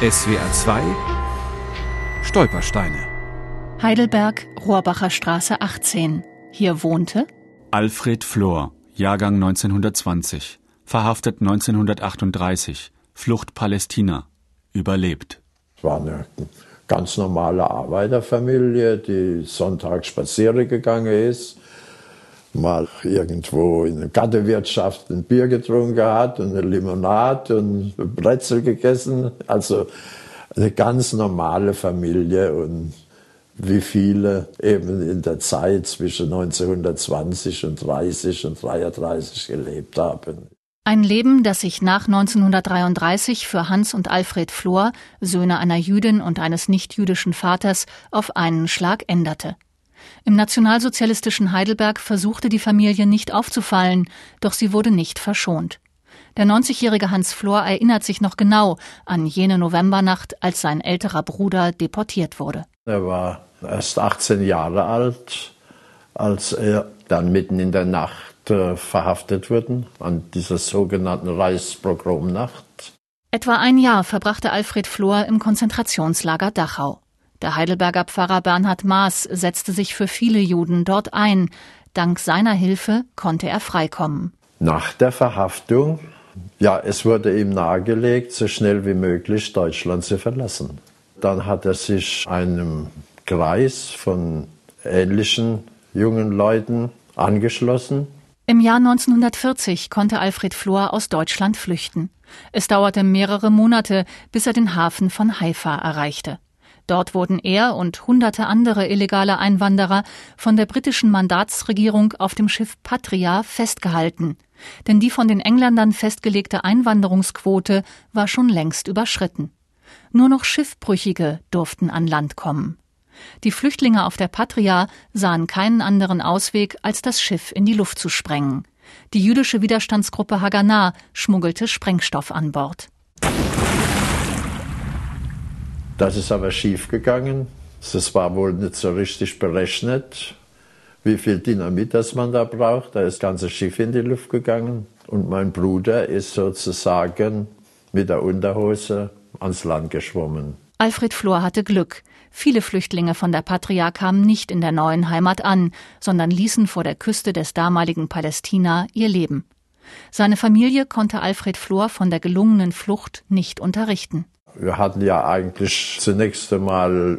SWR 2 Stolpersteine Heidelberg, Rohrbacher Straße 18. Hier wohnte Alfred Flor, Jahrgang 1920, verhaftet 1938, Flucht Palästina, überlebt. Es war eine ganz normale Arbeiterfamilie, die sonntags spazieren gegangen ist, mal irgendwo in der Gattewirtschaft ein Bier getrunken hat und eine Limonade und Brezel gegessen. Also eine ganz normale Familie und wie viele eben in der Zeit zwischen 1920 und 30 und 33 gelebt haben. Ein Leben, das sich nach 1933 für Hans und Alfred Flor, Söhne einer Jüdin und eines nichtjüdischen Vaters, auf einen Schlag änderte. Im nationalsozialistischen Heidelberg versuchte die Familie nicht aufzufallen, doch sie wurde nicht verschont. Der 90-jährige Hans Flor erinnert sich noch genau an jene Novembernacht, als sein älterer Bruder deportiert wurde. Er war erst 18 Jahre alt, als er dann mitten in der Nacht äh, verhaftet wurde, an dieser sogenannten Reichspogromnacht. Etwa ein Jahr verbrachte Alfred Flor im Konzentrationslager Dachau. Der Heidelberger Pfarrer Bernhard Maas setzte sich für viele Juden dort ein. Dank seiner Hilfe konnte er freikommen. Nach der Verhaftung, ja, es wurde ihm nahegelegt, so schnell wie möglich Deutschland zu verlassen. Dann hat er sich einem Kreis von ähnlichen jungen Leuten angeschlossen. Im Jahr 1940 konnte Alfred Flor aus Deutschland flüchten. Es dauerte mehrere Monate, bis er den Hafen von Haifa erreichte. Dort wurden er und hunderte andere illegale Einwanderer von der britischen Mandatsregierung auf dem Schiff Patria festgehalten. Denn die von den Engländern festgelegte Einwanderungsquote war schon längst überschritten. Nur noch Schiffbrüchige durften an Land kommen. Die Flüchtlinge auf der Patria sahen keinen anderen Ausweg, als das Schiff in die Luft zu sprengen. Die jüdische Widerstandsgruppe Haganah schmuggelte Sprengstoff an Bord. Das ist aber schiefgegangen. Das war wohl nicht so richtig berechnet, wie viel Dynamit das man da braucht. Da ist das ganze Schiff in die Luft gegangen. Und mein Bruder ist sozusagen mit der Unterhose ans Land geschwommen. Alfred Flor hatte Glück. Viele Flüchtlinge von der Patria kamen nicht in der neuen Heimat an, sondern ließen vor der Küste des damaligen Palästina ihr Leben. Seine Familie konnte Alfred Flor von der gelungenen Flucht nicht unterrichten. Wir hatten ja eigentlich zunächst einmal,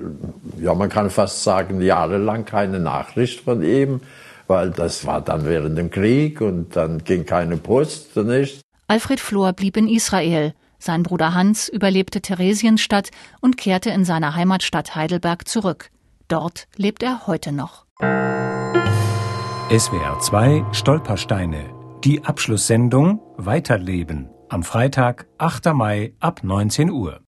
ja man kann fast sagen, jahrelang keine Nachricht von ihm, weil das war dann während dem Krieg und dann ging keine Post nicht. Alfred Flor blieb in Israel. Sein Bruder Hans überlebte Theresienstadt und kehrte in seine Heimatstadt Heidelberg zurück. Dort lebt er heute noch. SWR 2 Stolpersteine. Die Abschlusssendung Weiterleben am Freitag, 8. Mai ab 19 Uhr.